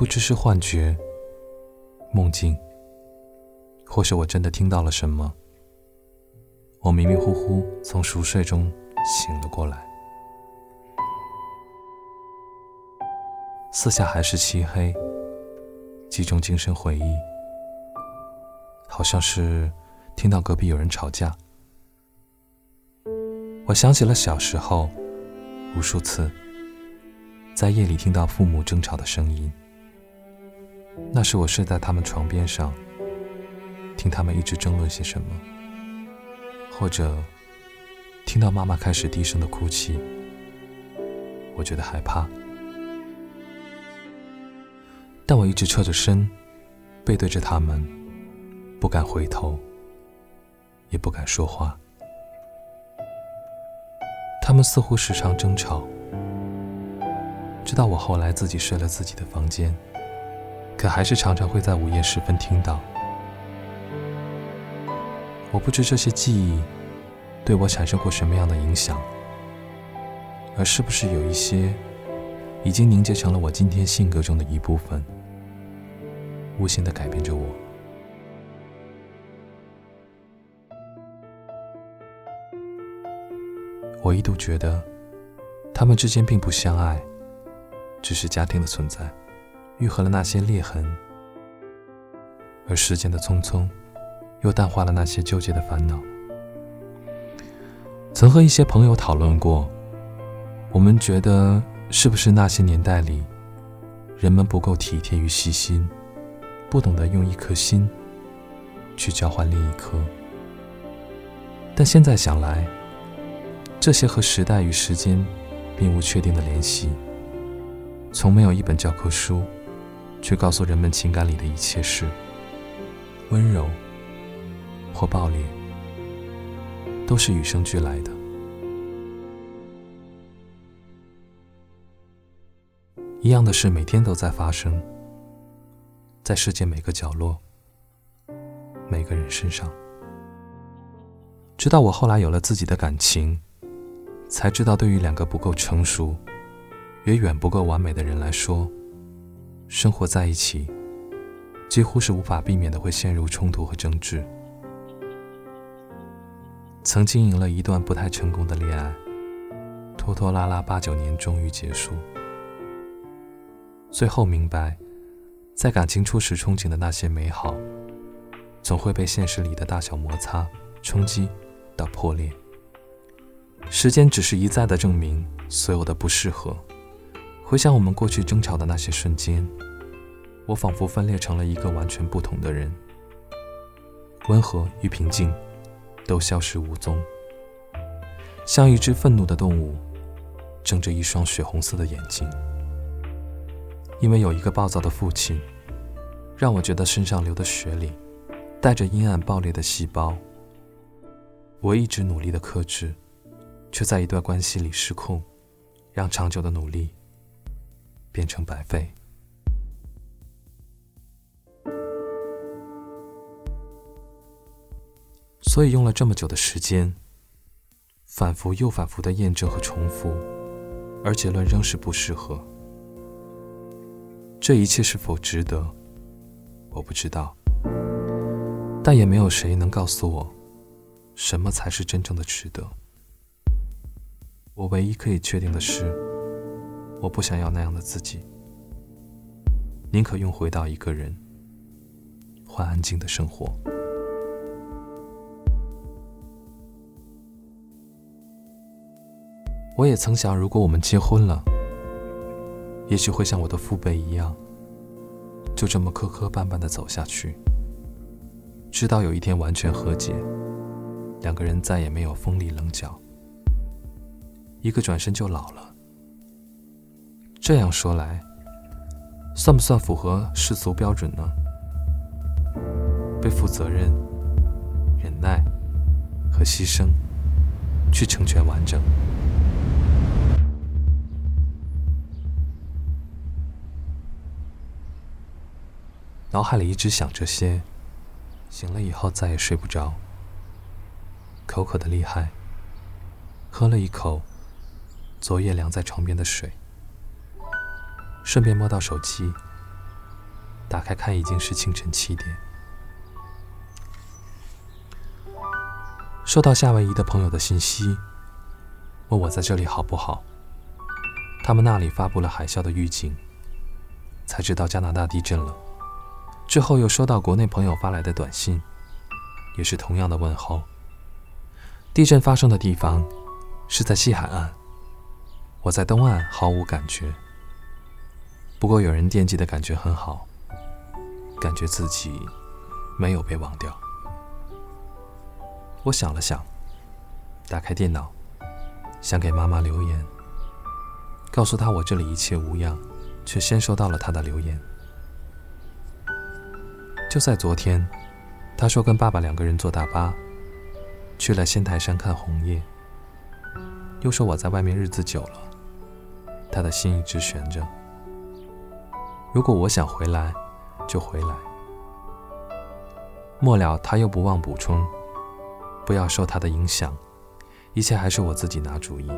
不知是幻觉、梦境，或是我真的听到了什么。我迷迷糊糊从熟睡中醒了过来，四下还是漆黑。集中精神回忆，好像是听到隔壁有人吵架。我想起了小时候，无数次在夜里听到父母争吵的声音。那时我睡在他们床边上，听他们一直争论些什么，或者听到妈妈开始低声的哭泣，我觉得害怕。但我一直侧着身，背对着他们，不敢回头，也不敢说话。他们似乎时常争吵，直到我后来自己睡了自己的房间，可还是常常会在午夜时分听到。我不知这些记忆对我产生过什么样的影响，而是不是有一些已经凝结成了我今天性格中的一部分。无形的改变着我。我一度觉得，他们之间并不相爱，只是家庭的存在，愈合了那些裂痕。而时间的匆匆，又淡化了那些纠结的烦恼。曾和一些朋友讨论过，我们觉得是不是那些年代里，人们不够体贴与细心。不懂得用一颗心去交换另一颗，但现在想来，这些和时代与时间并无确定的联系。从没有一本教科书去告诉人们情感里的一切事，温柔或暴烈，都是与生俱来的。一样的事每天都在发生。在世界每个角落，每个人身上，直到我后来有了自己的感情，才知道，对于两个不够成熟，也远不够完美的人来说，生活在一起，几乎是无法避免的会陷入冲突和争执。曾经营了一段不太成功的恋爱，拖拖拉拉八九年，终于结束。最后明白。在感情初始憧憬的那些美好，总会被现实里的大小摩擦冲击到破裂。时间只是一再的证明所有的不适合。回想我们过去争吵的那些瞬间，我仿佛分裂成了一个完全不同的人，温和与平静都消失无踪，像一只愤怒的动物，睁着一双血红色的眼睛。因为有一个暴躁的父亲，让我觉得身上流的血里带着阴暗爆裂的细胞。我一直努力的克制，却在一段关系里失控，让长久的努力变成白费。所以用了这么久的时间，反复又反复的验证和重复，而结论仍是不适合。这一切是否值得？我不知道，但也没有谁能告诉我，什么才是真正的值得。我唯一可以确定的是，我不想要那样的自己，宁可用回到一个人，换安静的生活。我也曾想，如果我们结婚了。也许会像我的父辈一样，就这么磕磕绊绊的走下去，直到有一天完全和解，两个人再也没有锋利棱角，一个转身就老了。这样说来，算不算符合世俗标准呢？背负责任、忍耐和牺牲，去成全完整。脑海里一直想这些，醒了以后再也睡不着。口渴的厉害，喝了一口昨夜凉在床边的水，顺便摸到手机，打开看，已经是清晨七点。收到夏威夷的朋友的信息，问我在这里好不好。他们那里发布了海啸的预警，才知道加拿大地震了。之后又收到国内朋友发来的短信，也是同样的问候。地震发生的地方是在西海岸，我在东岸毫无感觉。不过有人惦记的感觉很好，感觉自己没有被忘掉。我想了想，打开电脑，想给妈妈留言，告诉她我这里一切无恙，却先收到了她的留言。就在昨天，她说跟爸爸两个人坐大巴去了仙台山看红叶，又说我在外面日子久了，她的心一直悬着。如果我想回来，就回来。末了，他又不忘补充。不要受他的影响，一切还是我自己拿主意。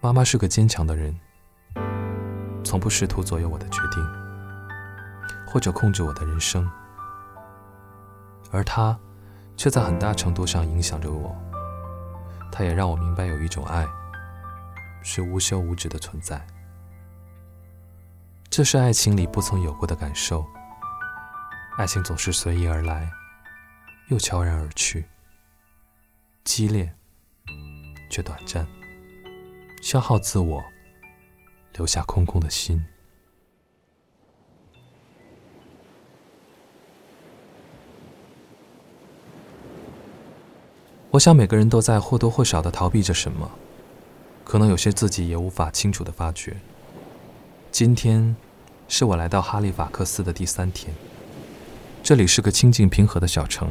妈妈是个坚强的人，从不试图左右我的决定，或者控制我的人生，而他却在很大程度上影响着我。他也让我明白，有一种爱是无休无止的存在，这是爱情里不曾有过的感受。爱情总是随意而来，又悄然而去，激烈却短暂，消耗自我，留下空空的心。我想每个人都在或多或少的逃避着什么，可能有些自己也无法清楚的发觉。今天是我来到哈利法克斯的第三天。这里是个清静平和的小城。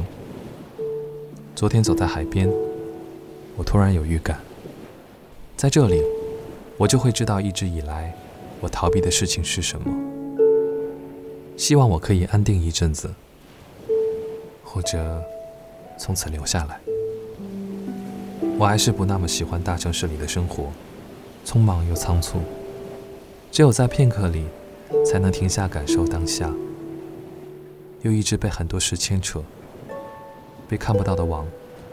昨天走在海边，我突然有预感，在这里，我就会知道一直以来我逃避的事情是什么。希望我可以安定一阵子，或者从此留下来。我还是不那么喜欢大城市里的生活，匆忙又仓促。只有在片刻里，才能停下感受当下。又一直被很多事牵扯，被看不到的网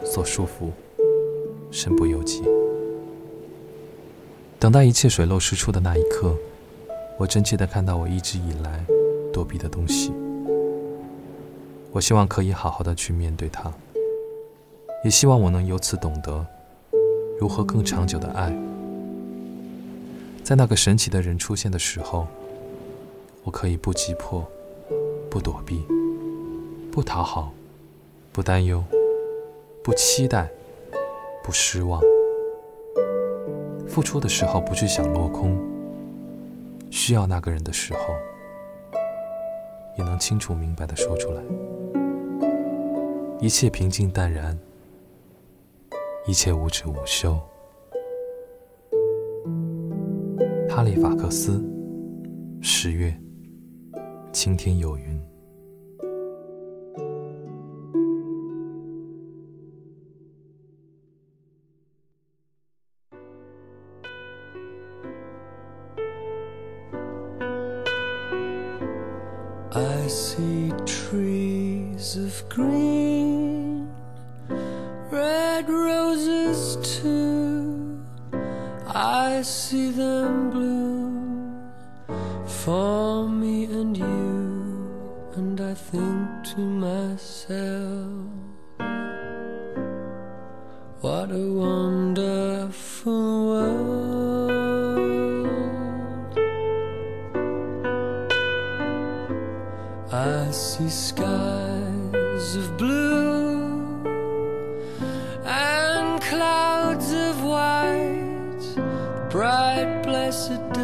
所束缚，身不由己。等待一切水落石出的那一刻，我真切的看到我一直以来躲避的东西。我希望可以好好的去面对它，也希望我能由此懂得如何更长久的爱。在那个神奇的人出现的时候，我可以不急迫，不躲避。不讨好，不担忧，不期待，不失望。付出的时候不去想落空，需要那个人的时候，也能清楚明白的说出来。一切平静淡然，一切无止无休。哈利法克斯十月晴天有云。I see trees of green roses too. I see them bloom for me and you, and I think to myself, what a wonderful world. I see skies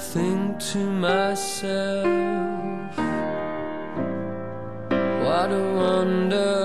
think to myself, what a wonderful